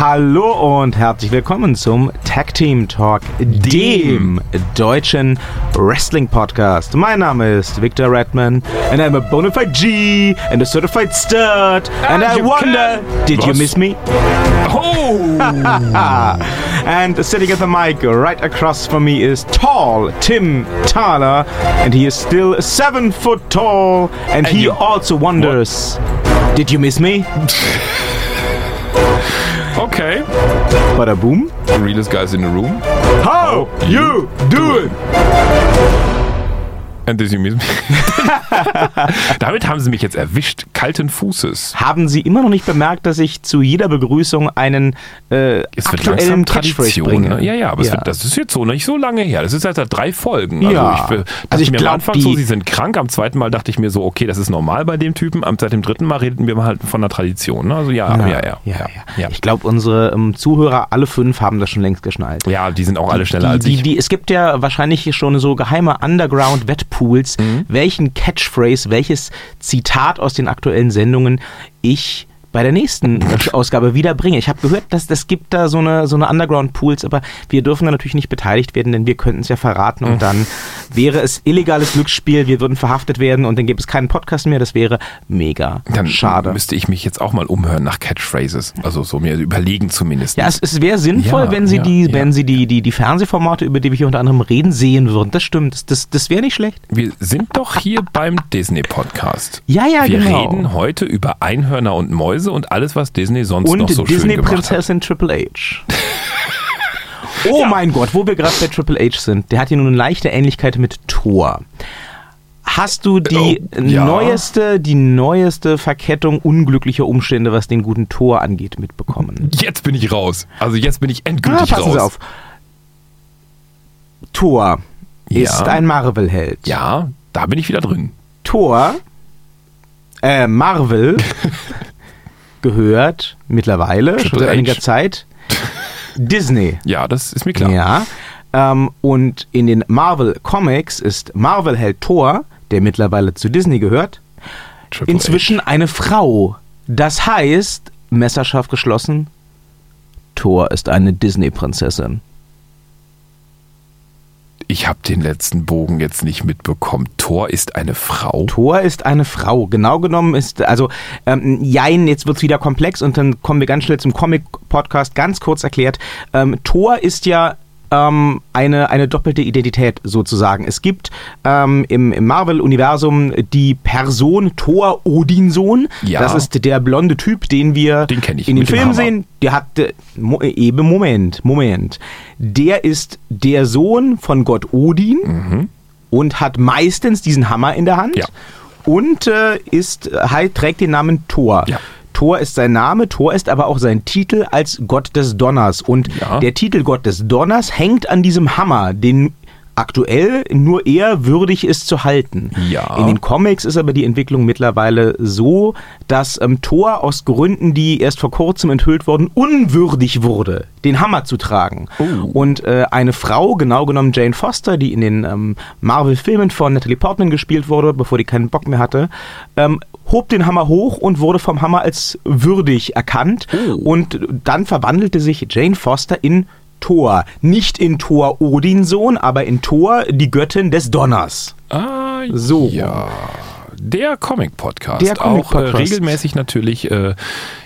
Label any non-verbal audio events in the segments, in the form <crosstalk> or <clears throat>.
Hallo und herzlich willkommen zum Tag Team Talk, dem deutschen Wrestling Podcast. Mein Name ist Victor Redman and I'm a bona fide G and a certified stud and, I wonder, can- did you miss me? Oh! <laughs> and sitting at the mic right across from me is tall Tim Thaler and he is still seven foot tall and, he you- also wonders, did you miss me? <laughs> Okay. Bada boom. The realest guys in the room. How you doing? Me? <laughs> Damit haben sie mich jetzt erwischt. Kalten Fußes. Haben Sie immer noch nicht bemerkt, dass ich zu jeder Begrüßung einen äh, Es wird aktuellen Tradition. bringe? Ne? Ja, ja, aber Es wird, das ist jetzt so nicht so lange her. Das ist erst seit drei Folgen. Also Ja. ich, Also ich mir glaub, am Anfang die- so, sie sind krank. Am zweiten Mal dachte ich mir so, okay, das ist normal bei dem Typen. Seit dem dritten Mal redeten wir halt von der Tradition. Ne? Also ja, ja, ja. ja, ja. ja. Ich glaube, unsere ähm, Zuhörer, alle fünf, haben das schon längst geschnallt. Ja, die sind auch alle schneller die, als die, ich. Die, es gibt ja wahrscheinlich schon so geheime Underground-Wettpools, Mhm. welchen Catchphrase, welches Zitat aus den aktuellen Sendungen ich bei der nächsten Ausgabe wieder bringe. Ich habe gehört, dass das gibt da so eine, so eine Underground-Pools, aber wir dürfen da natürlich nicht beteiligt werden, denn wir könnten es ja verraten und dann wäre es illegales Glücksspiel, wir würden verhaftet werden und dann gäbe es keinen Podcast mehr. Das wäre mega Dann schade. müsste ich mich jetzt auch mal umhören nach Catchphrases. Also so mir überlegen zumindest. Ja, es, es wäre sinnvoll, Ja, wenn sie ja, die, ja. wenn sie die, die, die Fernsehformate, über die wir hier unter anderem reden, sehen würden. Das stimmt. Das, das wäre nicht schlecht. Wir sind doch hier beim Disney-Podcast. Ja, ja, Wir genau. reden heute über Einhörner und Mäuse und alles, was Disney sonst noch Und so schön gemacht hat. Disney-Prinzessin Triple H. <laughs> Oh Ja. mein Gott, wo wir gerade bei Triple H sind. Der hat hier nun eine leichte Ähnlichkeit mit Thor. Hast du die Oh, ja. neueste, die neueste Verkettung unglücklicher Umstände, was den guten Thor angeht, mitbekommen? Jetzt bin ich raus. Also jetzt bin ich Ah, endgültig passen raus. Sie auf. Thor Ja. ist ein Marvel-Held. Ja, da bin ich wieder drin. Thor, äh, Marvel, <laughs> gehört mittlerweile, schon seit einiger H. Zeit, Disney. Ja, das ist mir klar. Ja. Ähm, und in den Marvel Comics ist Marvel-Held Thor, der mittlerweile zu Disney gehört, Triple inzwischen eine Frau. Das heißt, messerscharf geschlossen, Thor ist eine Disney-Prinzessin. Ich habe den letzten Bogen jetzt nicht mitbekommen. Thor ist eine Frau. Thor ist eine Frau. Genau genommen ist, also, ähm, jein, jetzt wird's wieder komplex und dann kommen wir ganz schnell zum Comic-Podcast. Ganz kurz erklärt, ähm, Thor ist ja ähm, eine, eine doppelte Identität sozusagen. Es gibt ähm, im, im Marvel-Universum die Person Thor Odinsohn. Ja. Das ist der blonde Typ, den wir Den in den Filmen sehen. Der hat, äh, mo, eben, Moment, Moment. Der ist der Sohn von Gott Odin und hat meistens diesen Hammer in der Hand Ja. und äh, ist, halt, trägt den Namen Thor. Ja. Thor ist sein Name, Thor ist aber auch sein Titel als Gott des Donners. Und Ja. der Titel Gott des Donners hängt an diesem Hammer, den aktuell nur er würdig ist zu halten. Ja. In den Comics ist aber die Entwicklung mittlerweile so, dass ähm, Thor aus Gründen, die erst vor kurzem enthüllt wurden, unwürdig wurde, den Hammer zu tragen. Oh. Und äh, eine Frau, genau genommen Jane Foster, die in den ähm, Marvel-Filmen von Natalie Portman gespielt wurde, bevor die keinen Bock mehr hatte, ähm, hob den Hammer hoch und wurde vom Hammer als würdig erkannt. Oh. Und dann verwandelte sich Jane Foster in Thor. Nicht in Thor Odinsohn, aber in Thor, die Göttin des Donners. Ah, So. Ja. Der Comic-Podcast. Der Comic-Podcast. Auch äh, regelmäßig natürlich äh,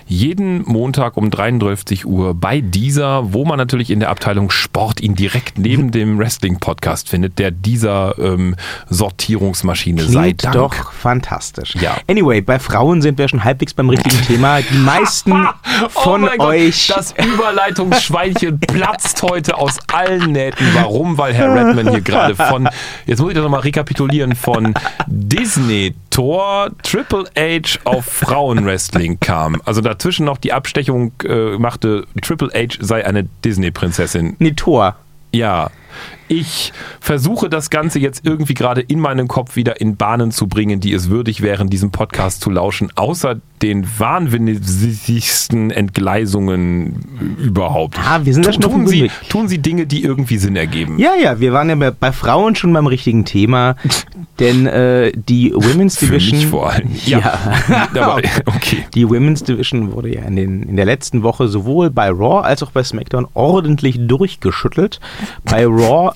jeden Montag um 33 Uhr bei dieser, wo man natürlich in der Abteilung Sport ihn direkt neben dem Wrestling-Podcast findet, der dieser ähm, Sortierungsmaschine sei Klingt Dank. doch fantastisch. Ja. Anyway, bei Frauen sind wir schon halbwegs beim richtigen Thema. Die meisten <laughs> von oh mein Gott, euch. das <laughs> Überleitungsschweinchen platzt heute aus allen Nähten. Warum? Weil Herr Redman hier gerade von, jetzt muss ich das nochmal rekapitulieren, von <laughs> Disney Thor Triple H auf Frauenwrestling <laughs> kam. Also dazwischen noch die Abstechung äh, machte, Triple H sei eine Disney-Prinzessin. nee, Thor. Ja. Ich versuche das Ganze jetzt irgendwie gerade in meinem Kopf wieder in Bahnen zu bringen, die es würdig wären, diesem Podcast zu lauschen, außer den wahnwinnigsten Entgleisungen überhaupt. Ah, wir sind schon auf tun, Sie, tun Sie Dinge, die irgendwie Sinn ergeben. Ja, ja, wir waren ja bei, bei Frauen schon beim richtigen Thema, <laughs> denn äh, die Women's Für Division. mich vor allem. <laughs> Ja. <laughs> Aber, okay. Die Women's Division wurde ja in, den, in der letzten Woche sowohl bei Raw als auch bei SmackDown ordentlich durchgeschüttelt. Bei Raw,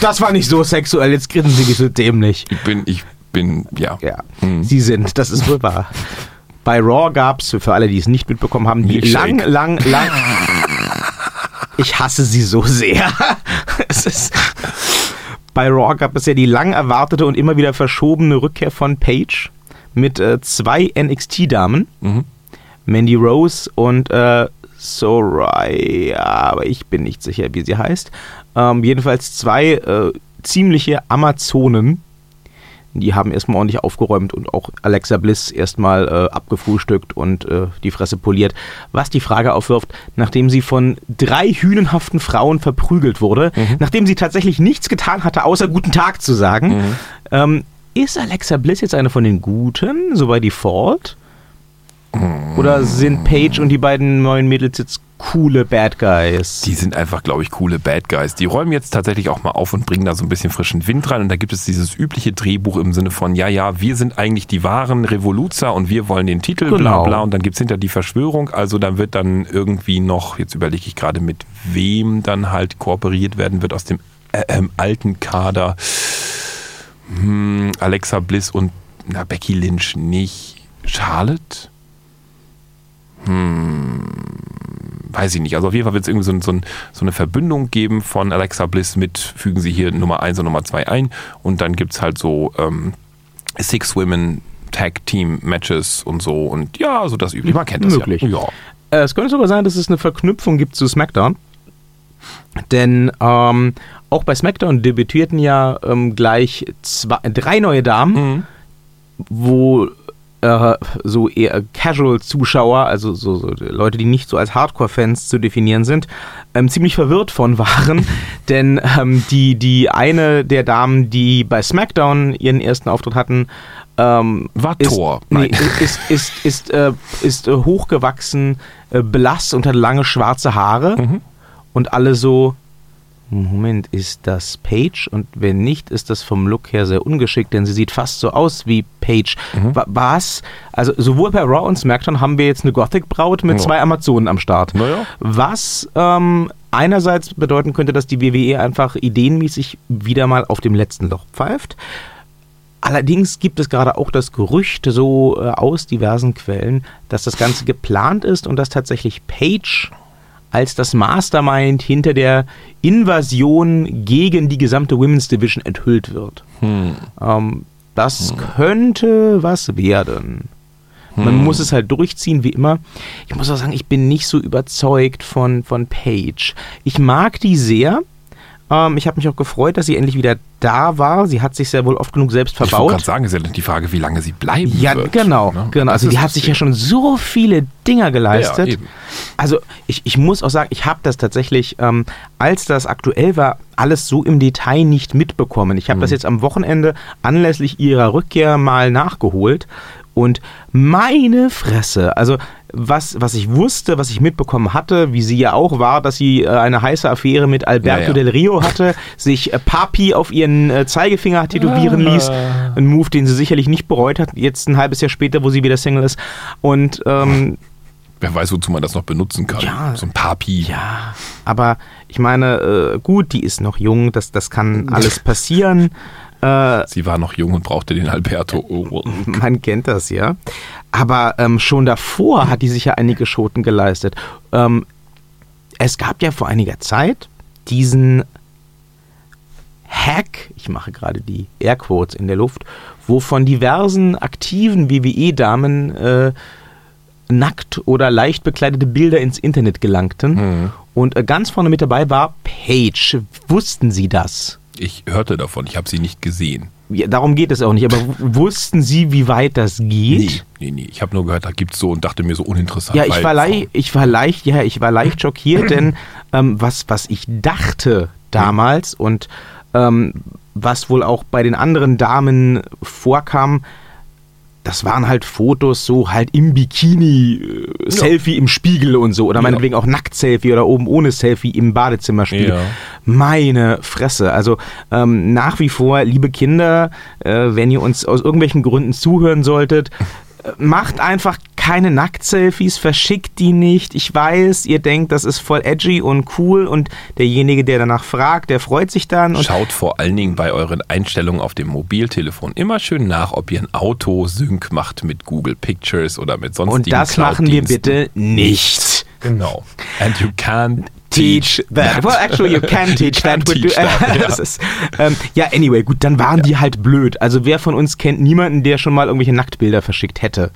das war nicht so sexuell, jetzt grinsen sie nicht so dämlich. Ich bin, ich bin, ja. Ja, Hm. sie sind, das ist wohl wahr. Bei Raw gab es, für alle, die es nicht mitbekommen haben, die lang, lang, lang. <laughs> Ich hasse sie so sehr. es ist. Bei Raw gab es ja die lang erwartete und immer wieder verschobene Rückkehr von Paige mit äh, zwei NXT-Damen, Mhm. Mandy Rose und äh, Soraya, aber ich bin nicht sicher, wie sie heißt. Ähm, jedenfalls zwei äh, ziemliche Amazonen. Die haben erstmal ordentlich aufgeräumt und auch Alexa Bliss erstmal äh, abgefrühstückt und äh, die Fresse poliert. Was die Frage aufwirft, nachdem sie von drei hünenhaften Frauen verprügelt wurde, nachdem sie tatsächlich nichts getan hatte, außer guten Tag zu sagen, ähm, ist Alexa Bliss jetzt eine von den Guten, so bei Default? Oder sind Paige und die beiden neuen Mädels jetzt coole Bad Guys? Die sind einfach, glaube ich, coole Bad Guys. Die räumen jetzt tatsächlich auch mal auf und bringen da so ein bisschen frischen Wind rein. Und da gibt es dieses übliche Drehbuch im Sinne von, ja, ja, wir sind eigentlich die wahren Revoluzer und wir wollen den Titel, bla Genau. bla. Und dann gibt es hinter die Verschwörung. Also dann wird dann irgendwie noch, jetzt überlege ich gerade, mit wem dann halt kooperiert werden wird aus dem äh, ähm, alten Kader. Hm, Alexa Bliss und na, Becky Lynch nicht. Charlotte? Weiß ich nicht. Also auf jeden Fall wird es irgendwie so, ein- so, ein, so eine Verbündung geben von Alexa Bliss mit, fügen Sie hier Nummer 1 und Nummer 2 ein und dann gibt es halt so ähm, Six Women Tag Team Matches und so und ja, so das übliche. Man kennt das Möglich. ja. ja. Äh, es könnte sogar sein, dass es eine Verknüpfung gibt zu SmackDown. Denn ähm, auch bei SmackDown debütierten ja ähm, gleich zwei, drei neue Damen, Mhm. wo äh, so eher Casual-Zuschauer, also so, so Leute, die nicht so als Hardcore-Fans zu definieren sind, ähm, ziemlich verwirrt von waren. <laughs> Denn ähm, die, die eine der Damen, die bei SmackDown ihren ersten Auftritt hatten, ähm, War ist, Thor. Nee, ist, ist, ist, äh, ist äh, hochgewachsen, äh, blass und hat lange schwarze Haare. Mhm. Und alle so, Moment, ist das Paige? Und wenn nicht, ist das vom Look her sehr ungeschickt, denn sie sieht fast so aus wie Paige. Mhm. Wa- Was? Also sowohl bei Raw und SmackDown haben wir jetzt eine Gothic-Braut mit Ja. zwei Amazonen am Start. Naja. Was ähm, einerseits bedeuten könnte, dass die WWE einfach ideenmäßig wieder mal auf dem letzten Loch pfeift. Allerdings gibt es gerade auch das Gerücht so äh, aus diversen Quellen, dass das Ganze geplant ist und dass tatsächlich Paige als das Mastermind hinter der Invasion gegen die gesamte Women's Division enthüllt wird. Hm. Ähm, das könnte was werden. Man muss es halt durchziehen, wie immer. Ich muss auch sagen, ich bin nicht so überzeugt von, von Paige. Ich mag die sehr. Ähm, ich habe mich auch gefreut, dass sie endlich wieder da war. Sie hat sich sehr wohl oft genug selbst Ich wollte verbaut. gerade sagen, ist ja die Frage, wie lange sie bleiben Ja, wird. genau, ne? genau. Also die ist hat sich Ding. ja schon so viele Dinger geleistet. Ja, also ich, ich muss auch sagen, ich habe das tatsächlich, ähm, als das aktuell war, alles so im Detail nicht mitbekommen. Ich habe Mhm. das jetzt am Wochenende anlässlich ihrer Rückkehr mal nachgeholt. Und meine Fresse, also was, was ich wusste, was ich mitbekommen hatte, wie sie ja auch war, dass sie äh, eine heiße Affäre mit Alberto Ja, ja. Del Rio hatte, <laughs> sich äh, Papi auf ihren äh, Zeigefinger tätowieren Ah. ließ. Ein Move, den sie sicherlich nicht bereut hat, jetzt ein halbes Jahr später, wo sie wieder Single ist. Und ähm, Wer weiß, wozu man das noch benutzen kann. Ja. So ein Papi. ja, aber ich meine, gut, die ist noch jung, das, das kann <laughs> alles passieren. Äh, Sie war noch jung und brauchte den Alberto. Oh. man kennt das ja. Aber ähm, schon davor hat die sich ja einige Schoten geleistet. Ähm, es gab ja vor einiger Zeit diesen Hack, ich mache gerade die Airquotes in der Luft, wo von diversen aktiven WWE-Damen äh, nackt oder leicht bekleidete Bilder ins Internet gelangten. Mhm. Und äh, ganz vorne mit dabei war Paige. Wussten Sie das? Ich hörte davon, ich habe sie nicht gesehen. Ja, darum geht es auch nicht, aber wussten Sie, wie weit das geht? Nee, nee, nee. Ich habe nur gehört, da gibt's so und dachte mir so uninteressant. Ja, ich war, leicht, ich war leicht, ja, ich war leicht schockiert, <clears throat> denn ähm, was, was ich dachte, damals und ähm, was wohl auch bei den anderen Damen vorkam, das waren halt Fotos so halt im Bikini, äh, Selfie im Spiegel und so. Oder Ja. meinetwegen auch Nackt-Selfie oder oben ohne Selfie im Badezimmerspiegel. Ja. Meine Fresse. Also ähm, nach wie vor, liebe Kinder, äh, wenn ihr uns aus irgendwelchen Gründen zuhören solltet, macht einfach keine Nackt-Selfies, verschickt die nicht. Ich weiß, ihr denkt, das ist voll edgy und cool und derjenige, der danach fragt, der freut sich dann. Und Schaut vor allen Dingen bei euren Einstellungen auf dem Mobiltelefon immer schön nach, ob ihr ein Auto-Sync macht mit Google Pictures oder mit sonstigen Und das machen wir bitte nicht. Genau. And you can't Teach that. Well, actually, you can <laughs> teach can that. teach that, ja. ist, ähm, ja, anyway, gut, dann waren die halt blöd. Also wer von uns kennt niemanden, der schon mal irgendwelche Nacktbilder verschickt hätte?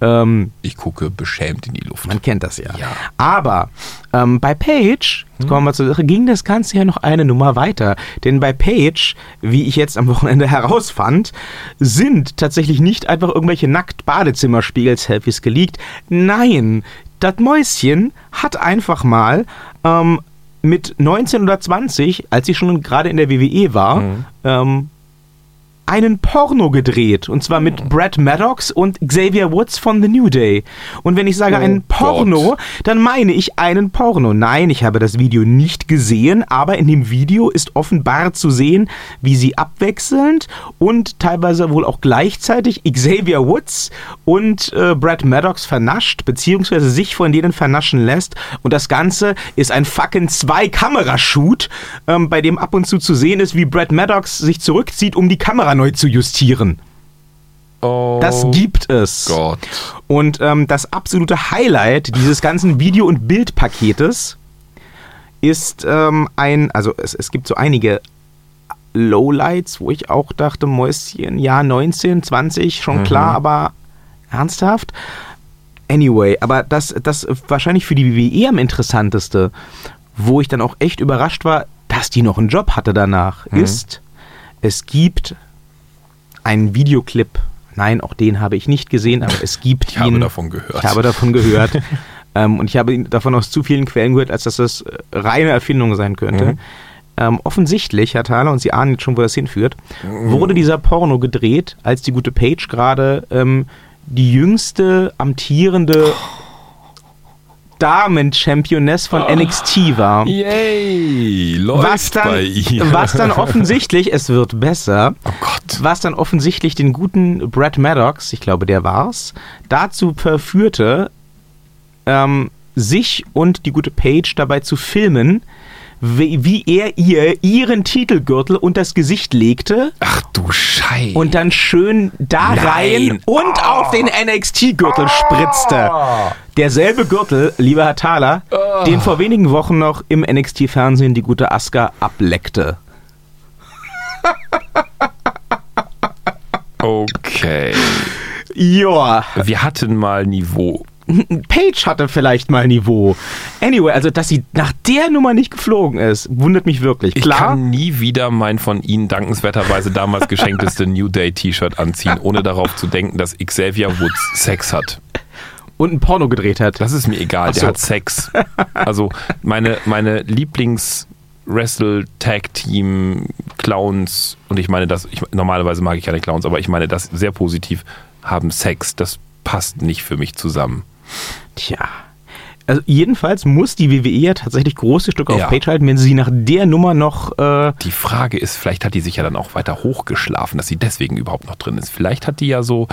Ähm, Ich gucke beschämt in die Luft. man kennt das ja. Ja. Aber ähm, bei Page, Hm. jetzt kommen wir zur Sache, ging das Ganze ja noch eine Nummer weiter. Denn bei Page, wie ich jetzt am Wochenende <laughs> herausfand, sind tatsächlich nicht einfach irgendwelche Nackt-Badezimmerspiegel-Selfies geleakt. Nein, das Mäuschen hat einfach mal ähm, mit 19 oder 20, als sie schon gerade in der WWE war, Mhm. ähm, einen Porno gedreht. Und zwar mit Brad Maddox und Xavier Woods von The New Day. Und wenn ich sage Oh einen Porno, Gott. dann meine ich einen Porno. Nein, ich habe das Video nicht gesehen, aber in dem Video ist offenbar zu sehen, wie sie abwechselnd und teilweise wohl auch gleichzeitig Xavier Woods und äh, Brad Maddox vernascht, beziehungsweise sich von denen vernaschen lässt. Und das Ganze ist ein fucking Zwei-Kamera-Shoot, ähm, bei dem ab und zu zu sehen ist, wie Brad Maddox sich zurückzieht, um die Kamera neu zu justieren. Oh Das gibt es. Gott. Und ähm, das absolute Highlight dieses ganzen Video- und Bildpaketes ist ähm, ein, also es, es gibt so einige Lowlights, wo ich auch dachte, Mäuschen, ja, 19, 20, schon klar, aber ernsthaft? Anyway, aber das, das wahrscheinlich für die WWE am interessanteste, wo ich dann auch echt überrascht war, dass die noch einen Job hatte danach, ist, es gibt einen Videoclip. Nein, auch den habe ich nicht gesehen, aber es gibt <laughs> Ich ihn. habe davon gehört. Ich habe davon gehört. <laughs> ähm, und ich habe ihn davon aus zu vielen Quellen gehört, als dass das äh, reine Erfindung sein könnte. Mhm. Ähm, offensichtlich, Herr Thaler, und Sie ahnen jetzt schon, wo das hinführt, Mhm. wurde dieser Porno gedreht, als die gute Paige gerade ähm, die jüngste amtierende Damen-Championess von NXT war. Yay, läuft Was dann, bei ihr. was dann offensichtlich, es wird besser, Oh Gott. was dann offensichtlich den guten Brad Maddox, ich glaube, der war's, dazu verführte, ähm, sich und die gute Paige dabei zu filmen, wie, wie er ihr ihren Titelgürtel und das Gesicht legte Ach du Scheiße. und dann schön da Nein. rein und auf den NXT-Gürtel spritzte. Derselbe Gürtel, lieber Herr Thaler, den vor wenigen Wochen noch im NXT-Fernsehen die gute Asuka ableckte. <laughs> Okay. Ja, Wir hatten mal Niveau. <laughs> Paige hatte vielleicht mal Niveau. Anyway, also dass sie nach der Nummer nicht geflogen ist, wundert mich wirklich. Ich Klar, kann nie wieder mein von Ihnen dankenswerterweise damals geschenkteste New Day T-Shirt anziehen, ohne darauf zu denken, dass Xavier Woods Sex hat. und ein Porno gedreht hat. Das ist mir egal, Ach der so. hat Sex. Also meine, meine Lieblings Wrestle Tag Team Clowns und ich meine das, ich, normalerweise mag ich keine Clowns, aber ich meine das sehr positiv, haben Sex. Das passt nicht für mich zusammen. Tja. Also jedenfalls muss die WWE ja tatsächlich große Stücke auf Ja. Page halten, wenn sie nach der Nummer noch äh, Die Frage ist, vielleicht hat die sich ja dann auch weiter hochgeschlafen, dass sie deswegen überhaupt noch drin ist. Vielleicht hat die ja so,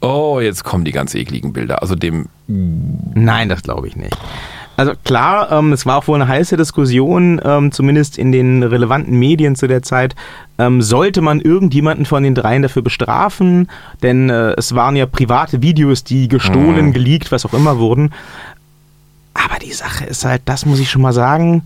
oh, jetzt kommen die ganz ekligen Bilder. Also dem, Nein, das glaube ich nicht. Also klar, ähm, es war auch wohl eine heiße Diskussion, ähm, zumindest in den relevanten Medien zu der Zeit. Ähm, sollte man irgendjemanden von den dreien dafür bestrafen? Denn äh, es waren ja private Videos, die gestohlen, Mhm. geleakt, was auch immer wurden. Aber die Sache ist halt, das muss ich schon mal sagen,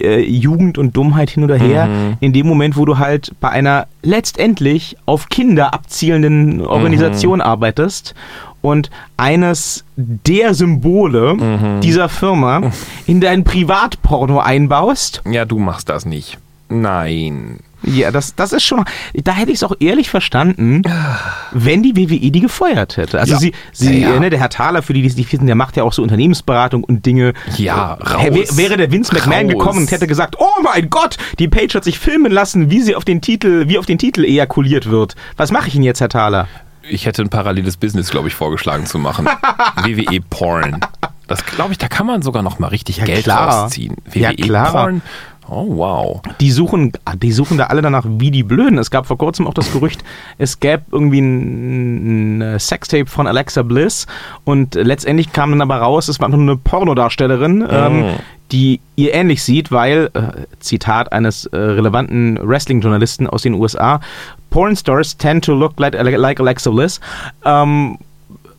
äh, Jugend und Dummheit hin oder her. Mhm. In dem Moment, wo du halt bei einer letztendlich auf Kinder abzielenden Organisation arbeitest und eines der Symbole dieser Firma <laughs> in dein Privatporno einbaust. ja, du machst das nicht. Nein. Ja, das, das ist schon. Da hätte ich es auch ehrlich verstanden, <sighs> wenn die WWE die gefeuert hätte. Also Ja. sie, sie Ja, ja. Ne, der Herr Thaler, für die, die es nicht wissen, der macht ja auch so Unternehmensberatung und Dinge. Ja, Äh, raus. wär- Wäre der Vince McMahon Raus. gekommen und hätte gesagt, oh mein Gott, die Page hat sich filmen lassen, wie sie auf den Titel, wie auf den Titel ejakuliert wird. Was mache ich Ihnen jetzt, Herr Thaler? Ich hätte ein paralleles Business, glaube ich, vorgeschlagen zu machen. <laughs> WWE Porn. Das glaube ich, da kann man sogar noch mal richtig Ja, Geld klar. rausziehen. Ja, WWE klar. Porn. Oh wow. Die suchen, die suchen da alle danach wie die Blöden. Es gab vor kurzem auch das Gerücht, <laughs> es gäbe irgendwie ein, ein Sextape von Alexa Bliss und letztendlich kam dann aber raus, es war nur eine Pornodarstellerin, ähm, die ihr ähnlich sieht, weil, äh, Zitat eines äh, relevanten Wrestling-Journalisten aus den USA, Pornstars tend to look like, like Alexa Bliss. Ähm,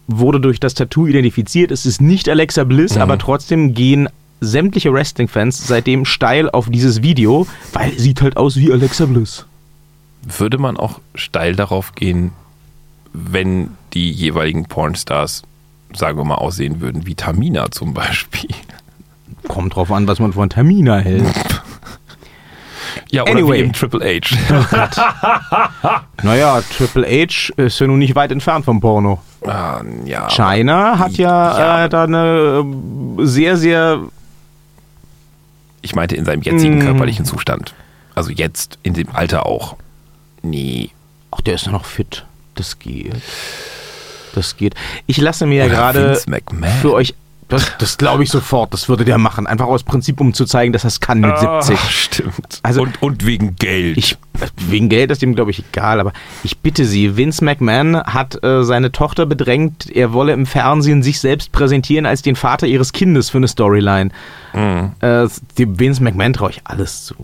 wurde durch das Tattoo identifiziert. Es ist nicht Alexa Bliss, aber trotzdem gehen sämtliche Wrestling-Fans seitdem steil auf dieses Video, weil sieht halt aus wie Alexa Bliss. Würde man auch steil darauf gehen, wenn die jeweiligen Pornstars, sagen wir mal, aussehen würden, wie Tamina zum Beispiel? Kommt drauf an, was man von Tamina hält. <laughs> Ja, oder Anyway. wie eben Triple H. <laughs> <laughs> naja, Triple H ist ja nun nicht weit entfernt vom Porno. Ah, ja, China hat ja, Ja. äh, da eine äh, sehr, sehr ich meinte in seinem jetzigen Mm. körperlichen Zustand. Also jetzt, in dem Alter auch. Nee. Ach, der ist ja noch fit. Das geht. Das geht. Ich lasse mir ja gerade für euch. Das, das glaube ich sofort. Das würde der machen. Einfach aus Prinzip, um zu zeigen, dass er es kann mit 70. Ah, stimmt. Also- und, und wegen Geld. Ich, wegen Geld ist ihm, glaube ich, egal, aber ich bitte Sie, Vince McMahon hat äh, seine Tochter bedrängt, er wolle im Fernsehen sich selbst präsentieren als den Vater ihres Kindes für eine Storyline. Mhm. Äh, dem Vince McMahon traue ich alles zu.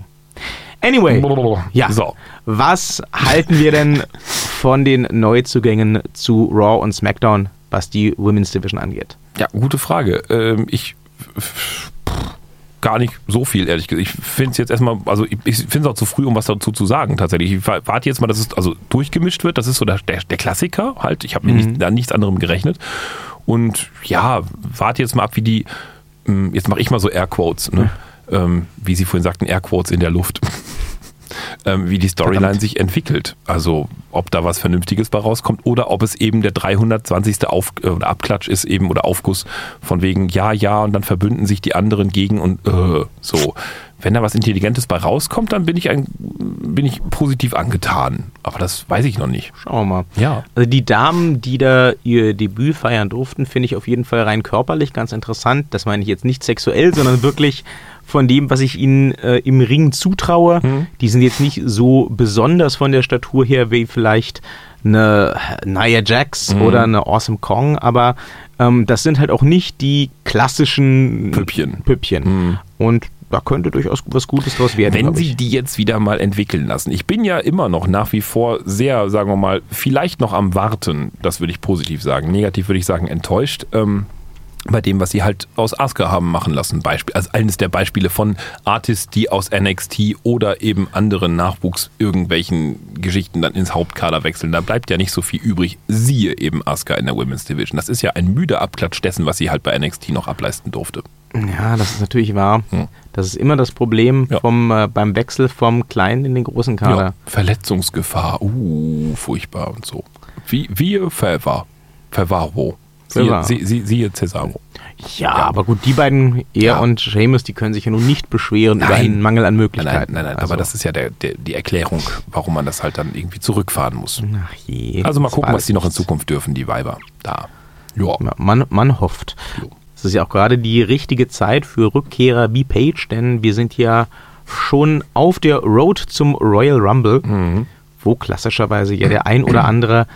Anyway, <laughs> ja. So. Was halten wir denn von den Neuzugängen zu Raw und SmackDown, was die Women's Division angeht? Ja, gute Frage. Ähm, ich gar nicht so viel, ehrlich gesagt. Ich finde es jetzt erstmal, also ich, ich finde es auch zu früh, um was dazu zu sagen, tatsächlich. Ich wa- warte jetzt mal, dass es also durchgemischt wird. Das ist so der, der, der Klassiker halt. Ich habe mir nicht, an nichts anderem gerechnet. Und ja, warte jetzt mal ab, wie die, ähm, jetzt mache ich mal so Airquotes, ne? ähm, wie Sie vorhin sagten, Airquotes in der Luft. Ähm, wie die Storyline Verdammt. sich entwickelt. Also ob da was Vernünftiges bei rauskommt oder ob es eben der 320. Auf, äh, Abklatsch ist eben oder Aufguss von wegen ja, ja und dann verbünden sich die anderen gegen und äh, so. Wenn da was Intelligentes bei rauskommt, dann bin ich, ein, bin ich positiv angetan. Aber das weiß ich noch nicht. Schauen wir mal. Ja. Also die Damen, die da ihr Debüt feiern durften, finde ich auf jeden Fall rein körperlich ganz interessant. Das meine ich jetzt nicht sexuell, sondern wirklich von dem, was ich ihnen äh, im Ring zutraue. Die sind jetzt nicht so besonders von der Statur her wie vielleicht eine Nia Jax oder eine Awesome Kong, aber ähm, das sind halt auch nicht die klassischen Püppchen. Püppchen. Und da könnte durchaus was Gutes draus werden. Wenn sie die jetzt wieder mal entwickeln lassen. Ich bin ja immer noch nach wie vor sehr, sagen wir mal, vielleicht noch am Warten. Das würde ich positiv sagen. Negativ würde ich sagen enttäuscht. Ähm, bei dem, was sie halt aus Asuka haben machen lassen. Beispiel, also eines der Beispiele von Artists, die aus NXT oder eben anderen Nachwuchs irgendwelchen Geschichten dann ins Hauptkader wechseln. Da bleibt ja nicht so viel übrig. Siehe eben Asuka in der Women's Division. Das ist ja ein müder Abklatsch dessen, was sie halt bei NXT noch ableisten durfte. Ja, das ist natürlich wahr. Hm. Das ist immer das Problem Ja. vom, äh, beim Wechsel vom kleinen in den großen Kader. Ja, Verletzungsgefahr, uh, furchtbar und so. Wie, wie Ferva, Fervaro. Siehe, sie, sie, siehe Cesaro. Ja, aber gut, die beiden, er Ja. und Seamus, die können sich ja nun nicht beschweren über Nein. einen Mangel an Nein, nein, Möglichkeiten. nein, nein also, aber das ist ja der, der, die Erklärung, warum man das halt dann irgendwie zurückfahren muss. Ach je. Also mal gucken, was die noch in. Zukunft dürfen, die Weiber. Da. Ja. Ja, Man, man hofft. Es ist ja auch gerade die richtige Zeit für Rückkehrer wie Page, denn wir sind ja schon auf der Road zum Royal Rumble, Mhm. wo klassischerweise ja der ein oder andere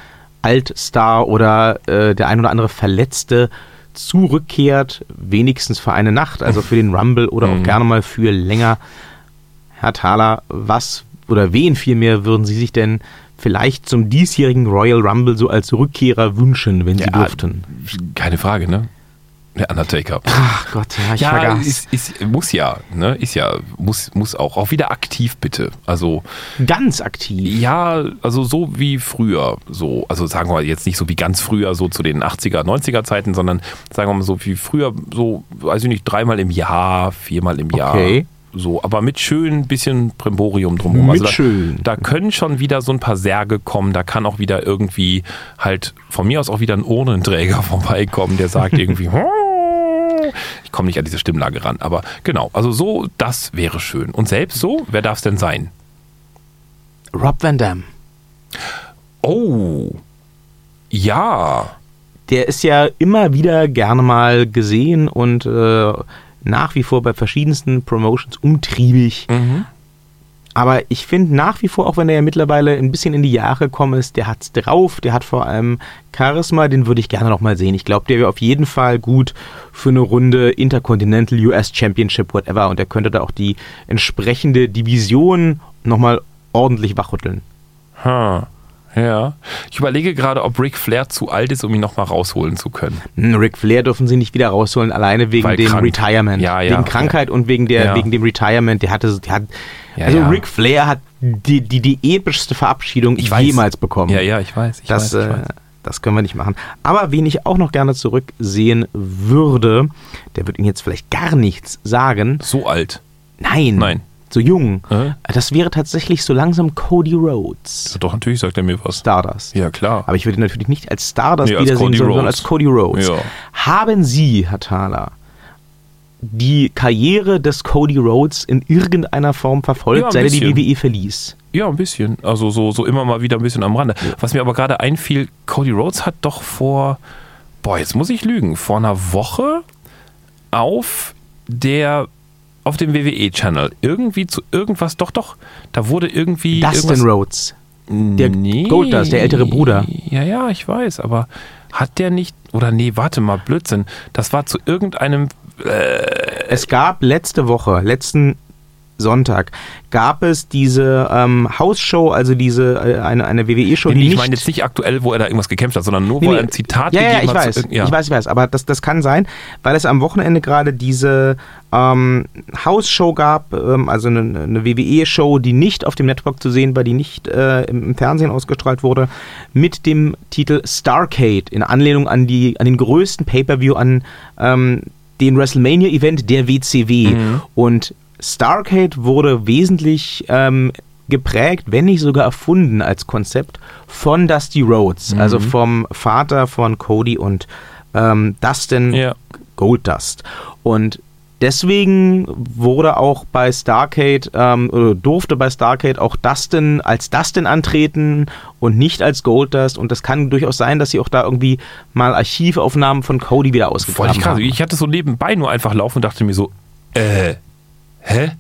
Altstar oder äh, der ein oder andere Verletzte zurückkehrt, wenigstens für eine Nacht, also für den Rumble oder Mhm. auch gerne mal für länger. Herr Thaler, was oder wen vielmehr würden Sie sich denn vielleicht zum diesjährigen Royal Rumble so als Rückkehrer wünschen, wenn Sie Ja, durften? Keine Frage, ne? Der Undertaker. Ach Gott, ja, ich ja, vergaß. ist, ist, muss ja, ne? Ist ja, muss, muss auch. Auch wieder aktiv bitte. Also, Ganz aktiv. Ja, also so wie früher, so, also sagen wir mal jetzt nicht so wie ganz früher, so zu den 80er, 90er Zeiten, sondern sagen wir mal so wie früher, so, weiß ich nicht, dreimal im Jahr, viermal im Jahr. Okay. so, aber mit schön bisschen Primborium drumherum. Mit also da, schön. Da können schon wieder so ein paar Särge kommen, da kann auch wieder irgendwie halt von mir aus auch wieder ein Urnenträger <laughs> vorbeikommen, der sagt irgendwie, <laughs> ich komme nicht an diese Stimmlage ran, aber genau, also so, das wäre schön. Und selbst so, wer darf es denn sein? Rob Van Dam. Oh, ja. Der ist ja immer wieder gerne mal gesehen und äh, nach wie vor bei verschiedensten Promotions umtriebig. Mhm. Aber ich finde nach wie vor, auch wenn er ja mittlerweile ein bisschen in die Jahre gekommen ist, der hat's drauf, der hat vor allem Charisma, den würde ich gerne noch mal sehen. Ich glaube, der wäre auf jeden Fall gut für eine Runde Intercontinental US Championship, whatever. Und er könnte da auch die entsprechende Division noch mal ordentlich wachrütteln. Ha. Ja. Ich überlege gerade, ob Ric Flair zu alt ist, um ihn nochmal rausholen zu können. Hm, Ric Flair dürfen sie nicht wieder rausholen, alleine wegen Weil dem krank. Retirement. Ja, ja, wegen Krankheit ja. und wegen, der, wegen dem Retirement. Der hatte, der hat, Ja, also ja. Ric Flair hat die, die, die epischste Verabschiedung Ich weiß. jemals bekommen. Ja, ja, ich weiß. Ich das, weiß, ich äh, weiß. das können wir nicht machen. Aber wen ich auch noch gerne zurücksehen würde, der wird Ihnen jetzt vielleicht gar nichts sagen. So alt. Nein. Nein. So jung. Äh? Das wäre tatsächlich so langsam Cody Rhodes. Doch, natürlich sagt er mir was. Stardust. Ja, klar. Aber ich würde ihn natürlich nicht als Stardust Nee, als wiedersehen, Cody sondern als Cody Rhodes. Ja. Haben Sie, Herr Thaler, die Karriere des Cody Rhodes in irgendeiner Form verfolgt, Ja, seit er die. WWE verließ? Ja, ein bisschen. Also so, so immer mal wieder ein bisschen am Rande. Was mir aber gerade einfiel, Cody Rhodes hat doch vor, boah, jetzt muss ich lügen, vor einer Woche auf der auf dem WWE-Channel irgendwie zu irgendwas, doch, doch, da wurde irgendwie Dustin Rhodes. Der Goldust, der ältere Bruder. Ja, ja, ich weiß, aber hat der nicht, oder nee, warte mal, Blödsinn, das war zu irgendeinem, Es gab letzte Woche, letzten Sonntag, gab es diese ähm, Hausshow, also diese äh, eine, eine WWE-Show, nee, die ich meine jetzt nicht aktuell, wo er da irgendwas gekämpft hat, sondern nur, Nee, wo nee. er ein Zitat ja, ja, gegeben ich hat. weiß, zu, ja. ich weiß, ich weiß, aber das, das kann sein, weil es am Wochenende gerade diese ähm, Hausshow gab, ähm, also eine, eine WWE-Show, die nicht auf dem Network zu sehen war, die nicht äh, im, im Fernsehen ausgestrahlt wurde, mit dem Titel Starcade in Anlehnung an die an den größten Pay-per-View an ähm, den WrestleMania-Event der WCW Mhm. und Starcade wurde wesentlich ähm, geprägt, wenn nicht sogar erfunden als Konzept von Dusty Rhodes, Mhm. also vom Vater von Cody und ähm, Dustin Ja. Goldust. Und deswegen wurde auch bei Starcade, ähm, durfte bei Starcade auch Dustin als Dustin antreten und nicht als Goldust. Und das kann durchaus sein, dass sie auch da irgendwie mal Archivaufnahmen von Cody wieder ausgegraben haben. Ich hatte so nebenbei nur einfach laufen und dachte mir so, äh, hä?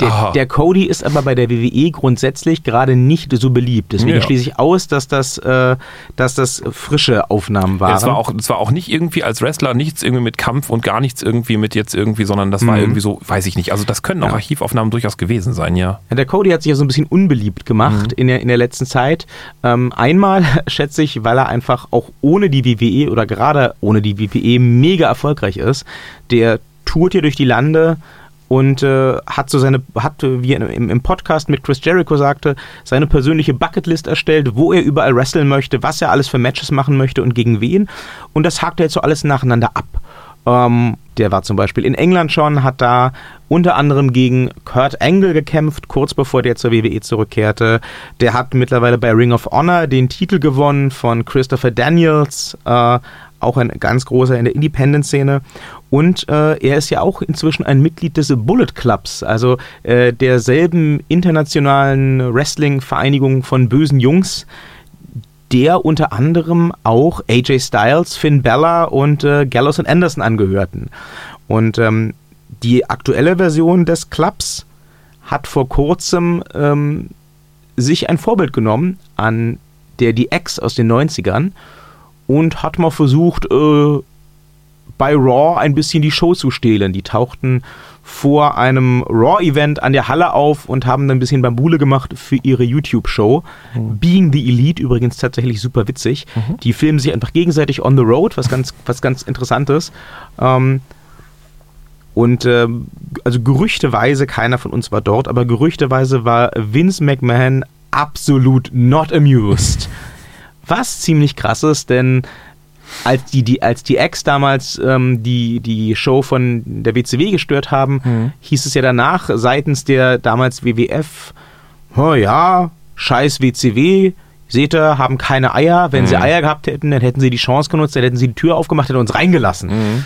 Der, der Cody ist aber bei der WWE grundsätzlich gerade nicht so beliebt. Deswegen Ja. schließe ich aus, dass das, äh, dass das frische Aufnahmen waren. es war auch, es war auch nicht irgendwie als Wrestler nichts irgendwie mit Kampf und gar nichts irgendwie mit jetzt irgendwie, sondern das war Mhm. irgendwie so, weiß ich nicht. Also das können auch Ja. Archivaufnahmen durchaus gewesen sein, ja. Ja, der Cody hat sich ja so ein bisschen unbeliebt gemacht in, der, in der letzten Zeit. Ähm, einmal <laughs> schätze ich, weil er einfach auch ohne die WWE oder gerade ohne die WWE mega erfolgreich ist. Der tourt hier durch die Lande und äh, hat so seine, hat, wie er im, im Podcast mit Chris Jericho sagte, seine persönliche Bucketlist erstellt, wo er überall wresteln möchte, was er alles für Matches machen möchte und gegen wen. Und das hakt er jetzt so alles nacheinander ab. Ähm, der war zum Beispiel in England schon, hat da unter anderem gegen Kurt Angle gekämpft, kurz bevor der zur WWE zurückkehrte. Der hat mittlerweile bei Ring of Honor den Titel gewonnen von Christopher Daniels, äh, auch ein ganz großer in der Independent-Szene. Und äh, er ist ja auch inzwischen ein Mitglied des Bullet Clubs, also äh, derselben internationalen Wrestling-Vereinigung von bösen Jungs, der unter anderem auch AJ Styles, Finn Bella und äh, Gallows und Anderson angehörten. Und ähm, die aktuelle Version des Clubs hat vor kurzem ähm, sich ein Vorbild genommen an der Ex aus den 90ern und hat mal versucht, äh, bei Raw ein bisschen die Show zu stehlen. Die tauchten vor einem Raw-Event an der Halle auf und haben dann ein bisschen Bambule gemacht für ihre YouTube-Show. Being the Elite übrigens tatsächlich super witzig. Die filmen sich einfach gegenseitig on the road, was ganz, was ganz interessantes. Ähm, und ähm, also gerüchteweise, keiner von uns war dort, aber gerüchteweise war Vince McMahon absolut not amused. Was ziemlich krass ist, denn als die, die, als die Ex damals ähm, die, die Show von der WCW gestört haben, Mhm. hieß es ja danach seitens der damals WWF, oh ja, scheiß WCW, seht ihr, haben keine Eier. Wenn Mhm. sie Eier gehabt hätten, dann hätten sie die Chance genutzt, dann hätten sie die Tür aufgemacht, hätten uns reingelassen. Mhm.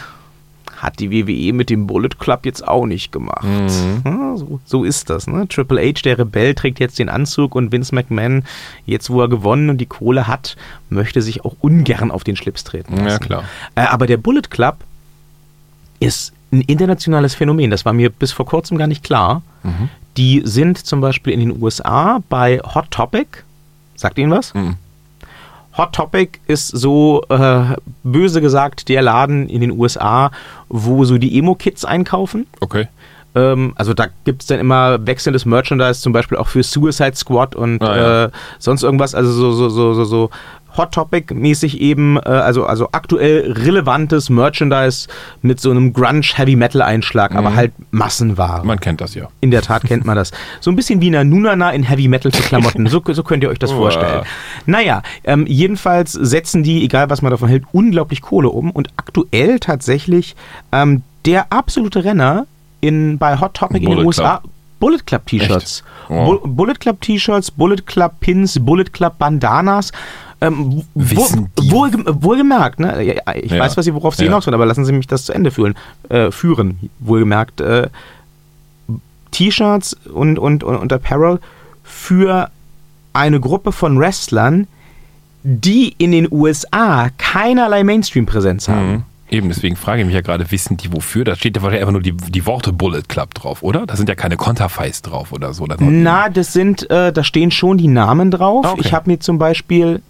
Hat die WWE mit dem Bullet Club jetzt auch nicht gemacht. Mhm. Ja, so, so ist das. Ne? Triple H, der Rebell, trägt jetzt den Anzug und Vince McMahon, jetzt wo er gewonnen und die Kohle hat, möchte sich auch ungern auf den Schlips treten. Ja, lassen. klar. Äh, aber der Bullet Club ist ein internationales Phänomen. Das war mir bis vor kurzem gar nicht klar. Mhm. Die sind zum Beispiel in den USA bei Hot Topic. Sagt Ihnen was? Mhm. Hot Topic ist so äh, böse gesagt der Laden in den USA, wo so die Emo-Kids einkaufen. Okay. Ähm, also da gibt es dann immer wechselndes Merchandise, zum Beispiel auch für Suicide Squad und Ah, ja. äh, sonst irgendwas. Also so, so, so, so, so Hot Topic-mäßig eben, äh, also, also aktuell relevantes Merchandise mit so einem Grunge-Heavy-Metal-Einschlag, aber halt Massenware. Man kennt das ja. In der Tat kennt man das. So ein bisschen wie eine Nunana in Heavy Metal für Klamotten. So, so könnt ihr euch das vorstellen. Naja, ähm, jedenfalls setzen die, egal was man davon hält, unglaublich Kohle um. Und aktuell tatsächlich ähm, der absolute Renner in, bei Hot Topic in den Bullet USA. Bullet Club T-Shirts. Bu Bullet Club T-Shirts, Bullet Club Pins, Bullet Club Bandanas. Ähm, wo, Wissen die- wohl, wohlgemerkt, ne? Ich Ja. weiß, was Sie, worauf Sie Ja. hinaus wollen, aber lassen Sie mich das zu Ende führen. Äh, führen, wohlgemerkt. Äh, T-Shirts und, und, und, und Apparel für eine Gruppe von Wrestlern, die in den USA keinerlei Mainstream-Präsenz haben. Mhm. Eben, deswegen frage ich mich ja gerade, wissen die wofür? Da steht ja wahrscheinlich einfach nur die, die Worte Bullet Club drauf, oder? Da sind ja keine Konterfeis drauf oder so. Da Na, das sind, äh, da stehen schon die Namen drauf. Ah, okay. Ich habe mir zum Beispiel,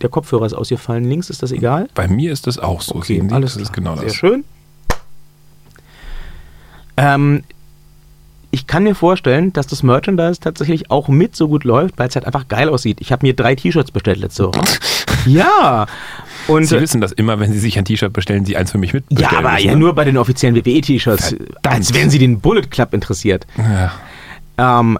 der Kopfhörer ist ausgefallen links, ist das egal? Bei mir ist das auch so. Okay, Sie? alles das ist genau Sehr das. schön. Ähm, ich kann mir vorstellen, dass das Merchandise tatsächlich auch mit so gut läuft, weil es halt einfach geil aussieht. Ich habe mir drei T-Shirts bestellt letzte Woche. <laughs> ja. Und Sie wissen das immer, wenn Sie sich ein T-Shirt bestellen, Sie eins für mich mitbestellen ja, aber müssen, ja ne? nur bei den offiziellen WWE-T-Shirts. Als wenn sie den Bullet Club interessiert. Ja. Ähm,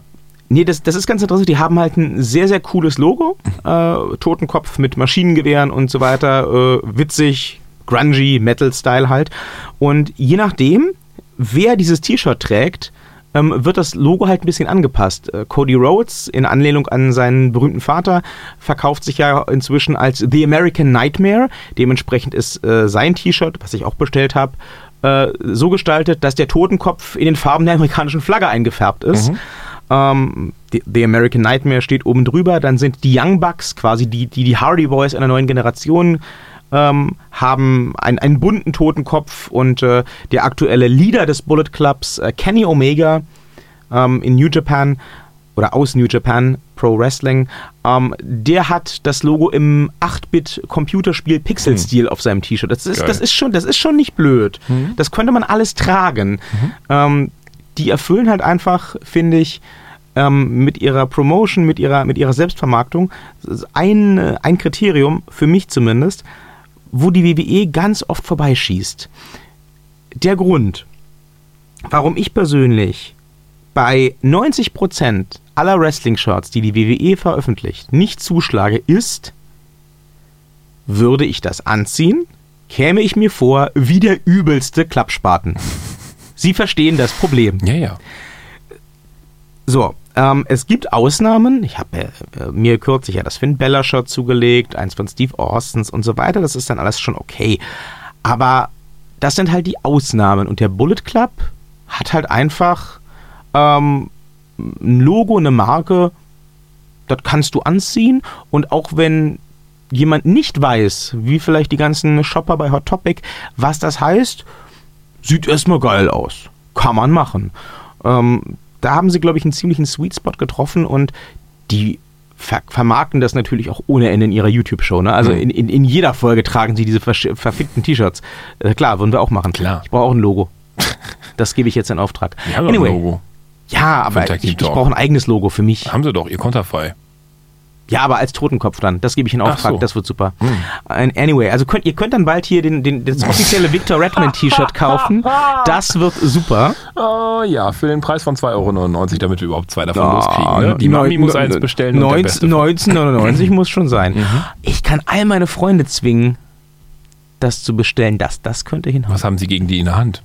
nee, das, das ist ganz interessant. Die haben halt ein sehr, sehr cooles Logo. Äh, Totenkopf mit Maschinengewehren und so weiter. Äh, witzig, grungy, Metal-Style halt. Und je nachdem, wer dieses T-Shirt trägt, ähm, wird das Logo halt ein bisschen angepasst. Äh, Cody Rhodes, in Anlehnung an seinen berühmten Vater, verkauft sich ja inzwischen als The American Nightmare. Dementsprechend ist äh, sein T-Shirt, was ich auch bestellt habe, äh, so gestaltet, dass der Totenkopf in den Farben der amerikanischen Flagge eingefärbt ist. Ähm, die, The American Nightmare steht oben drüber. Dann sind die Young Bucks, quasi die, die, die Hardy Boys einer neuen Generation, ähm, haben einen, einen bunten Totenkopf und äh, der aktuelle Leader des Bullet Clubs, äh, Kenny Omega, ähm, in New Japan oder aus New Japan Pro Wrestling, ähm, der hat das Logo im 8-Bit-Computerspiel Pixel-Stil auf seinem T-Shirt. Das ist, Geil. das, ist schon, das ist schon nicht blöd. Das könnte man alles tragen. Ähm, die erfüllen halt einfach, finde ich, ähm, mit ihrer Promotion, mit ihrer, mit ihrer Selbstvermarktung ein, äh, ein Kriterium, für mich zumindest, wo die WWE ganz oft vorbeischießt. Der Grund, warum ich persönlich bei 90% aller Wrestling-Shirts, die die WWE veröffentlicht, nicht zuschlage, ist, würde ich das anziehen, käme ich mir vor wie der übelste Klappspaten. Sie verstehen das Problem. Ja, ja. So, ähm, es gibt Ausnahmen. Ich habe äh, mir kürzlich ja das Finn Bella Shirt zugelegt, eins von Steve Austins und so weiter. Das ist dann alles schon okay. Aber das sind halt die Ausnahmen. Und der Bullet Club hat halt einfach ähm, ein Logo, eine Marke, das kannst du anziehen. Und auch wenn jemand nicht weiß, wie vielleicht die ganzen Shopper bei Hot Topic, was das heißt, sieht erstmal geil aus. Kann man machen. Ähm, da haben sie, glaube ich, einen ziemlichen Sweet Spot getroffen und die ver vermarkten das natürlich auch ohne Ende in ihrer YouTube-Show. Ne? Also Mhm. in, in, in jeder Folge tragen sie diese verfickten T-Shirts. Äh, klar, würden wir auch machen. Klar. Ich brauche auch ein Logo. Das gebe ich jetzt in Auftrag. Die haben doch ein Logo. Ja, aber ich, ich brauche ein eigenes Logo für mich. Haben Sie doch, Ihr Konterfei. Ja, aber als Totenkopf dann. Das gebe ich in Auftrag. so. Das wird super. Hm. Anyway, also könnt, ihr könnt dann bald hier den, den, das offizielle Victor Redman T-Shirt kaufen. Das wird super. Oh ja, für den Preis von 2,99 Euro, damit wir überhaupt zwei davon Ah, loskriegen. Ne? Die Mami muss eins bestellen und der 19 Beste. 1999 <laughs> muss schon sein. Ich kann all meine Freunde zwingen, das zu bestellen. Das, das könnte hinhauen. Was haben Sie gegen die in der Hand?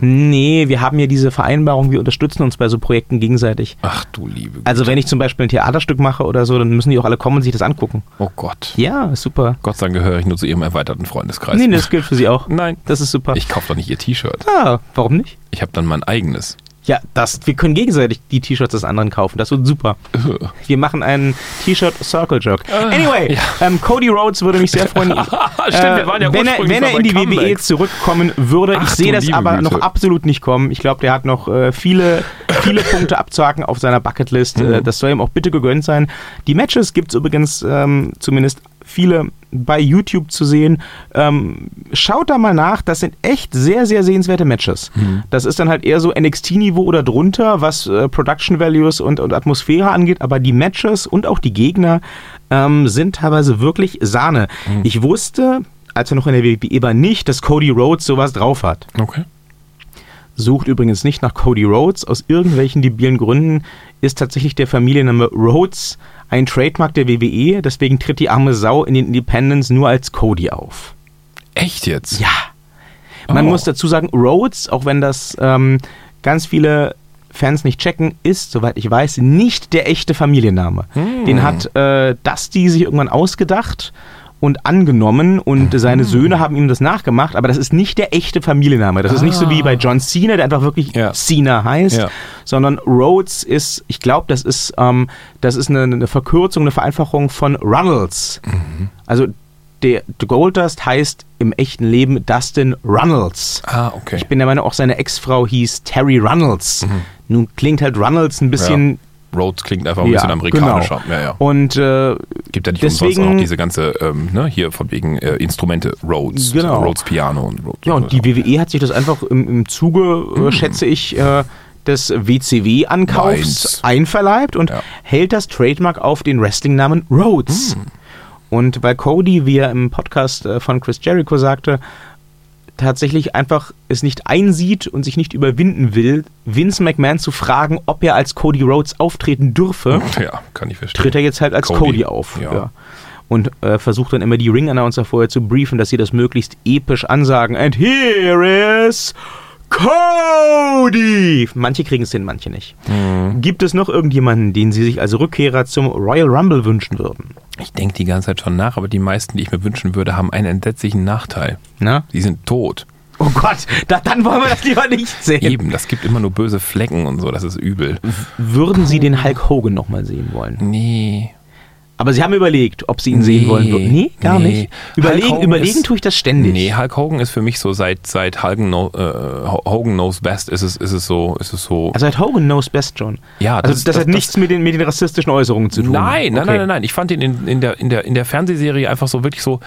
Nee, wir haben ja diese Vereinbarung, wir unterstützen uns bei so Projekten gegenseitig. Ach du liebe Also wenn ich zum Beispiel ein Theaterstück mache oder so, dann müssen die auch alle kommen und sich das angucken. Oh Gott. Ja, super. Gott sei Dank gehöre ich nur zu Ihrem erweiterten Freundeskreis. Nee, das gilt für sie auch. <laughs> Nein. Das ist super. Ich kaufe doch nicht Ihr T-Shirt. ah, warum nicht? Ich habe dann mein eigenes. Ja, das, wir können gegenseitig die T-Shirts des anderen kaufen. Das wird super. <laughs> Wir machen einen T-Shirt Circle Jerk. Anyway, ähm, Cody Rhodes würde mich sehr <laughs> freuen. Stimmt, wir waren ja Äh, wenn er, wenn er in die bei WWE Comebacks. zurückkommen würde, ich Ach sehe du das aber Güte. noch absolut nicht kommen. Ich glaube, der hat noch äh, viele, viele Punkte abzuhaken auf seiner Bucketlist. Mhm. Äh, das soll ihm auch bitte gegönnt sein. Die Matches gibt es übrigens ähm, zumindest viele bei YouTube zu sehen. Ähm, schaut da mal nach, das sind echt sehr, sehr sehenswerte Matches. Mhm. Das ist dann halt eher so NXT-Niveau oder drunter, was äh, Production Values und, und Atmosphäre angeht, aber die Matches und auch die Gegner ähm, sind teilweise wirklich Sahne. Mhm. Ich wusste, als er noch in der WWE war, nicht, dass Cody Rhodes sowas drauf hat. Okay. Sucht übrigens nicht nach Cody Rhodes. Aus irgendwelchen debilen Gründen ist tatsächlich der Familienname Rhodes ein Trademark der WWE. Deswegen tritt die arme Sau in den Independents nur als Cody auf. Echt jetzt? Ja. Man Oh. muss dazu sagen, Rhodes, auch wenn das ähm, ganz viele Fans nicht checken, ist, soweit ich weiß, nicht der echte Familienname. Den hat äh, Dusty sich irgendwann ausgedacht und angenommen und seine Söhne haben ihm das nachgemacht, aber das ist nicht der echte Familienname. Das ist nicht so wie bei John Cena, der einfach wirklich Ja. Cena heißt, Ja. sondern Rhodes ist, ich glaube, das ist, ähm, das ist eine, eine Verkürzung, eine Vereinfachung von Runnels. Also der der Goldust heißt im echten Leben Dustin Runnels. Ah, okay. Ich bin der Meinung, auch seine Ex-Frau hieß Terry Runnels. Nun klingt halt Runnels ein bisschen. Rhodes klingt einfach ein bisschen amerikanischer. Genau. Ja, ja. Und äh, Gibt ja nicht deswegen, umsonst auch diese ganze, ähm, ne, hier von wegen äh, Instrumente, Rhodes, Genau. Rhodes Piano und Rhodes. ja, und die WWE hat sich das einfach im, im Zuge, äh, schätze ich, äh, des WCW-Ankaufs einverleibt und Ja. hält das Trademark auf den Wrestling-Namen Rhodes. Hm. Und weil Cody, wie er im Podcast äh, von Chris Jericho sagte, tatsächlich einfach es nicht einsieht und sich nicht überwinden will, Vince McMahon zu fragen, ob er als Cody Rhodes auftreten dürfe, <laughs> ja, kann ich verstehen. tritt er jetzt halt als Cody, Cody, auf. ja. Ja. Und äh, versucht dann immer die Ring-Announcer vorher zu briefen, dass sie das möglichst episch ansagen. And here is Cody! Manche kriegen es hin, manche nicht. Mhm. Gibt es noch irgendjemanden, den Sie sich als Rückkehrer zum Royal Rumble wünschen würden? Ich denke die ganze Zeit schon nach, aber die meisten, die ich mir wünschen würde, haben einen entsetzlichen Nachteil. Na? Die sind tot. Oh Gott, da, dann wollen wir das lieber nicht sehen. Eben, das gibt immer nur böse Flecken und so, das ist übel. Würden Sie den Hulk Hogan nochmal sehen wollen? Nee. Aber Sie haben überlegt, ob Sie ihn sehen Nee, wollen würden. Nee, gar nee. nicht. Überlegen, überlegen ist- tue ich das ständig. Nee, Hulk Hogan ist für mich so seit seit Hogan, know, äh, Hogan knows best ist es ist es so ist es so Also hat Hogan knows best schon. Ja, also das- das, das- hat nichts mit den, mit den rassistischen Äußerungen zu tun. Nein, nein, Okay. nein, nein, nein. Ich fand ihn in, in, der, in, der, in der Fernsehserie einfach so wirklich so.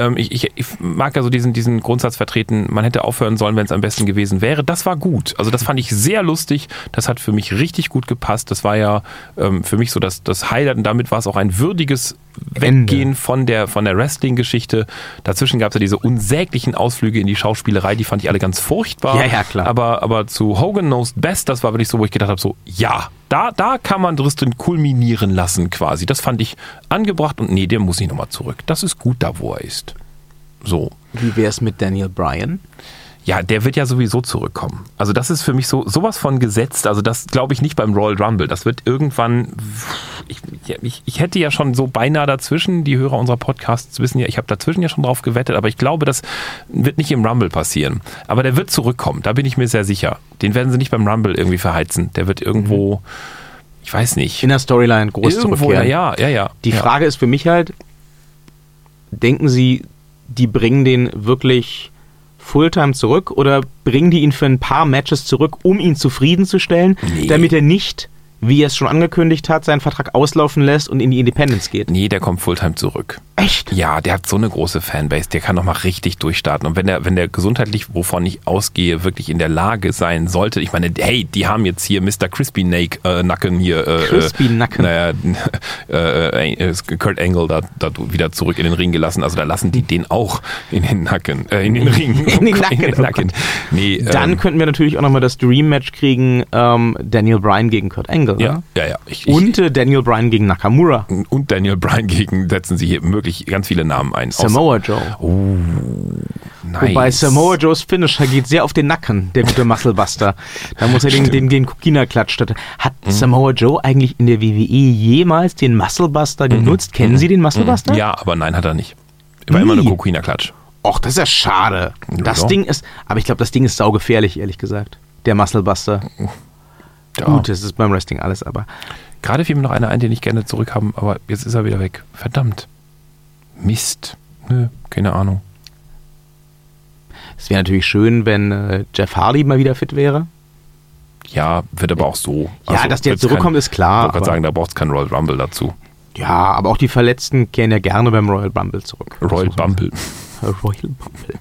Ähm, ich, ich, ich mag ja so diesen, diesen Grundsatz vertreten, man hätte aufhören sollen, wenn es am besten gewesen wäre. Das war gut. Also das fand ich sehr lustig. Das hat für mich richtig gut gepasst. Das war ja ähm, für mich so das, das Highlight und damit war es auch ein würdiges Ende. Weggehen von der, von der Wrestling-Geschichte. Dazwischen gab es ja diese unsäglichen Ausflüge in die Schauspielerei, die fand ich alle ganz furchtbar. Ja, ja, klar. Aber, aber zu Hogan Knows Best, das war wirklich so, wo ich gedacht habe, so, ja, da, da kann man Dristin kulminieren lassen quasi. Das fand ich angebracht und nee, der muss nicht nochmal zurück. Das ist gut da, wo er ist. So. Wie wär's mit Daniel Bryan? Ja, der wird ja sowieso zurückkommen. Also das ist für mich so sowas von gesetzt. Also das glaube ich nicht beim Royal Rumble. Das wird irgendwann. Ich, ich, ich hätte ja schon so beinahe dazwischen. Die Hörer unserer Podcasts wissen ja, ich habe dazwischen ja schon drauf gewettet. Aber ich glaube, das wird nicht im Rumble passieren. Aber der wird zurückkommen. Da bin ich mir sehr sicher. Den werden sie nicht beim Rumble irgendwie verheizen. Der wird irgendwo. Ich weiß nicht. In der Storyline groß irgendwo, zurückkehren. ja, ja, ja. Die ja. Frage ist für mich halt, denken Sie, die bringen den wirklich Fulltime zurück oder bringen die ihn für ein paar Matches zurück, um ihn zufriedenzustellen, Nee. damit er nicht, wie er es schon angekündigt hat, seinen Vertrag auslaufen lässt und in die Independence geht? Nee, der kommt Fulltime zurück. Echt? Ja, der hat so eine große Fanbase, der kann noch mal richtig durchstarten. Und wenn der, wenn der gesundheitlich, wovon ich ausgehe, wirklich in der Lage sein sollte, ich meine, hey, die haben jetzt hier Mr. Crispy Nake, äh, Nacken hier. Äh, Crispy äh, Nacken. Naja, <laughs> äh, äh, Kurt Angle da, da wieder zurück in den Ring gelassen. Also da lassen die den auch in den Nacken, äh, in den Ring. <laughs> In den Nacken, In den oh Nacken. Nee, Dann ähm, könnten wir natürlich auch nochmal das Dream-Match kriegen, ähm, Daniel Bryan gegen Kurt Angle. Title, Ja, ne? ja, ja. Ich, Und äh, Daniel Bryan gegen Nakamura. und Daniel Bryan gegen setzen sie hier wirklich ganz viele Namen ein. Samoa Joe. nice. Wobei Samoa Joes Finisher geht sehr auf den Nacken, der gute Musclebuster. Da muss er den, den, den Kukina-Klatsch statt. Hat Mhm. Samoa Joe eigentlich in der WWE jemals den Musclebuster genutzt? Kennen Sie den Musclebuster? Mhm. Ja, aber nein, hat er nicht. War immer Nie. nur Kokina-Klatsch. Och, das ist ja schade. Das Ja. Ding ist, aber ich glaube, das Ding ist saugefährlich, ehrlich gesagt. Der Musclebuster. Ja. Gut, das ist beim Wrestling alles, aber Gerade fiel mir noch einer ein, den ich gerne zurückhaben, aber jetzt ist er wieder weg. Verdammt. Mist. Nö, keine Ahnung. es wäre natürlich schön, wenn äh, Jeff Hardy mal wieder fit wäre. Ja, wird aber auch so. Ja, dass der zurückkommt, kein, ist klar, Ich wollte gerade sagen, da braucht es keinen Royal Rumble dazu. Ja, aber auch die Verletzten kehren ja gerne beim Royal Rumble zurück. Royal Bumble. <laughs> Royal Bumble.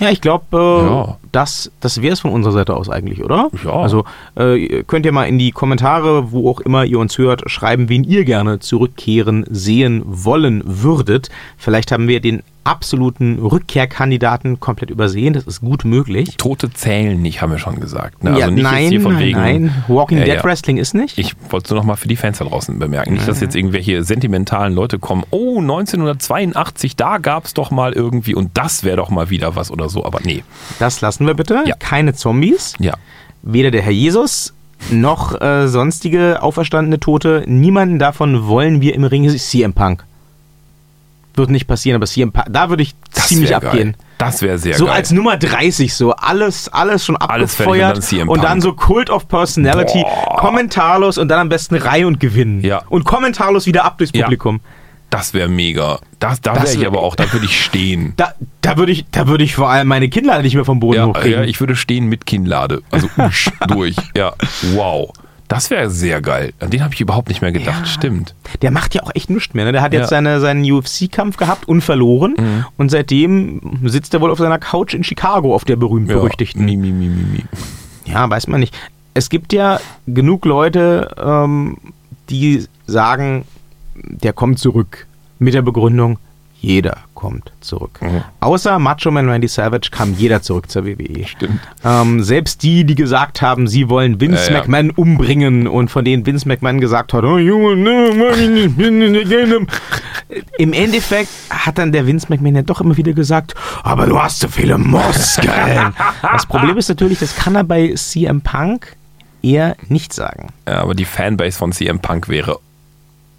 Ja, ich glaube, äh, Ja. Das, das wäre es von unserer Seite aus eigentlich, oder? Ja. Also äh, könnt ihr mal in die Kommentare, wo auch immer ihr uns hört, schreiben, wen ihr gerne zurückkehren sehen wollen würdet. Vielleicht haben wir den absoluten Rückkehrkandidaten komplett übersehen. Das ist gut möglich. Tote zählen nicht, haben wir schon gesagt. Ne? ja, also nicht nein, jetzt hier von nein, wegen. nein. Walking Ja, Dead ja. Wrestling ist nicht. Ich wollte es nur noch mal für die Fans da draußen bemerken. Nicht, dass jetzt irgendwelche sentimentalen Leute kommen, oh, 1982, da gab es doch mal irgendwie und das wäre doch mal wieder was oder so. Aber nee. das lassen wir bitte. Ja. Keine Zombies. Ja. Weder der Herr Jesus noch äh, sonstige auferstandene Tote. Niemanden davon wollen wir im Ring. CM Punk. Wird nicht passieren, aber CM Punk, da würde ich Das ziemlich abgehen. Geil. Das wäre sehr so geil. als Nummer 30, so alles, alles schon Alles fertig und abgefeuert dann und dann so Cult of Personality, Boah. kommentarlos und dann am besten Reihe und gewinnen. Ja. Und kommentarlos wieder ab durchs Ja. Publikum. das wäre mega. Das, da wäre ich aber auch, da würde ich stehen. Da, da würde ich, da würde ich vor allem meine Kinder nicht mehr vom Boden Ja, hochkriegen. ja, ich würde stehen mit Kinnlade. Also <laughs> usch, durch. Ja, wow. Das wäre sehr geil. An den habe ich überhaupt nicht mehr gedacht. Ja. Stimmt. Der macht ja auch echt nichts mehr. Ne? Der hat jetzt Ja. seine, seinen UFC-Kampf gehabt und verloren. Mhm. Und seitdem sitzt er wohl auf seiner Couch in Chicago, auf der berühmt-berüchtigten. Ja, mi, mi, mi, mi, mi. Ja, weiß man nicht. Es gibt ja genug Leute, ähm, die sagen, der kommt zurück. Mit der Begründung, jeder kommt zurück. Mhm. Außer Macho Man Randy Savage kam jeder zurück zur WWE. Stimmt. Ähm, selbst die, die gesagt haben, sie wollen Vince Ja, ja. McMahon umbringen und von denen Vince McMahon gesagt hat, oh Junge, ne. Im Endeffekt hat dann der Vince McMahon ja doch immer wieder gesagt, aber du hast zu viele Muskeln. das Problem ist natürlich, das kann er bei CM Punk eher nicht sagen. Ja, aber die Fanbase von CM Punk wäre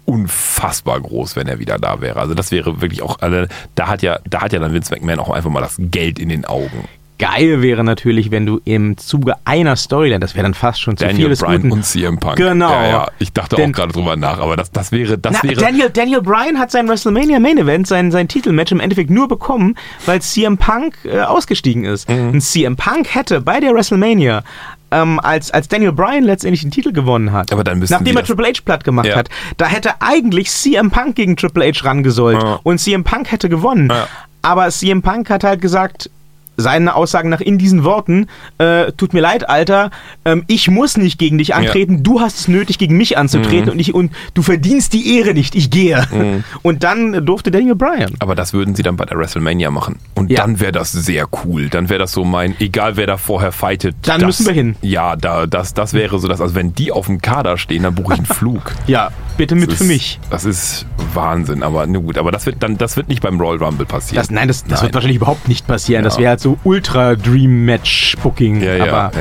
unfassbar groß, wenn er wieder da wäre. Also das wäre wirklich auch, also da hat ja, da hat ja dann Vince McMahon auch einfach mal das Geld in den Augen. Geil wäre natürlich, wenn du im Zuge einer Storyline, das wäre dann fast schon zu viel Daniel des Bryan Guten. und CM Punk. Genau. Ja, ja. Ich dachte Denn- auch gerade drüber nach, aber das, das wäre, das Na, wäre. Daniel, Daniel Bryan hat sein WrestleMania Main Event, sein, sein Titelmatch im Endeffekt nur bekommen, weil CM Punk äh, ausgestiegen ist. Mhm. Und CM Punk hätte bei der WrestleMania, ähm, als, als Daniel Bryan letztendlich den Titel gewonnen hat, Aber dann müssten nachdem er Triple H platt gemacht Ja. hat, da hätte eigentlich CM Punk gegen Triple H rangesollt Ja. und CM Punk hätte gewonnen. Ja. Aber CM Punk hat halt gesagt, seine Aussagen nach in diesen Worten, äh, tut mir leid, Alter, ähm, ich muss nicht gegen dich antreten, du hast es nötig, gegen mich anzutreten Mhm. und, ich, und du verdienst die Ehre nicht, ich gehe. <laughs> Und dann durfte Daniel Bryan. aber das würden sie dann bei der WrestleMania machen. Und Ja. dann wäre das sehr cool. Dann wäre das so mein, egal wer da vorher fightet. Dann das, müssen wir hin. Ja, da, das, das wäre so das. Also wenn die auf dem Kader stehen, dann buche ich einen <laughs> Flug. Ja, bitte mit Das für ist, mich. Das ist Wahnsinn, aber na gut, aber das wird dann, das wird nicht beim Royal Rumble passieren. Das, nein, das, das Nein. wird wahrscheinlich überhaupt nicht passieren. Das Ja. wäre halt so Ultra Dream Match Booking. Ja, ja, Aber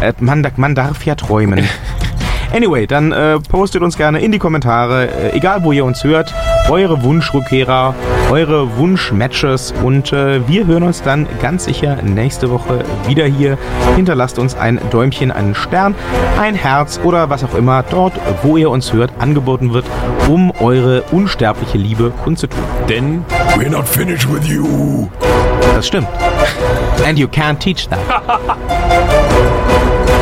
ja, Äh, man, man darf ja träumen. <laughs> Anyway, dann äh, postet uns gerne in die Kommentare, äh, egal wo ihr uns hört, eure Wunschrückkehrer, eure Wunschmatches und äh, wir hören uns dann ganz sicher nächste Woche wieder hier. Hinterlasst uns ein Däumchen, einen Stern, ein Herz oder was auch immer dort, wo ihr uns hört, angeboten wird, um eure unsterbliche Liebe kundzutun. Denn we're not finished with you. Das stimmt. And you can't teach that. <laughs>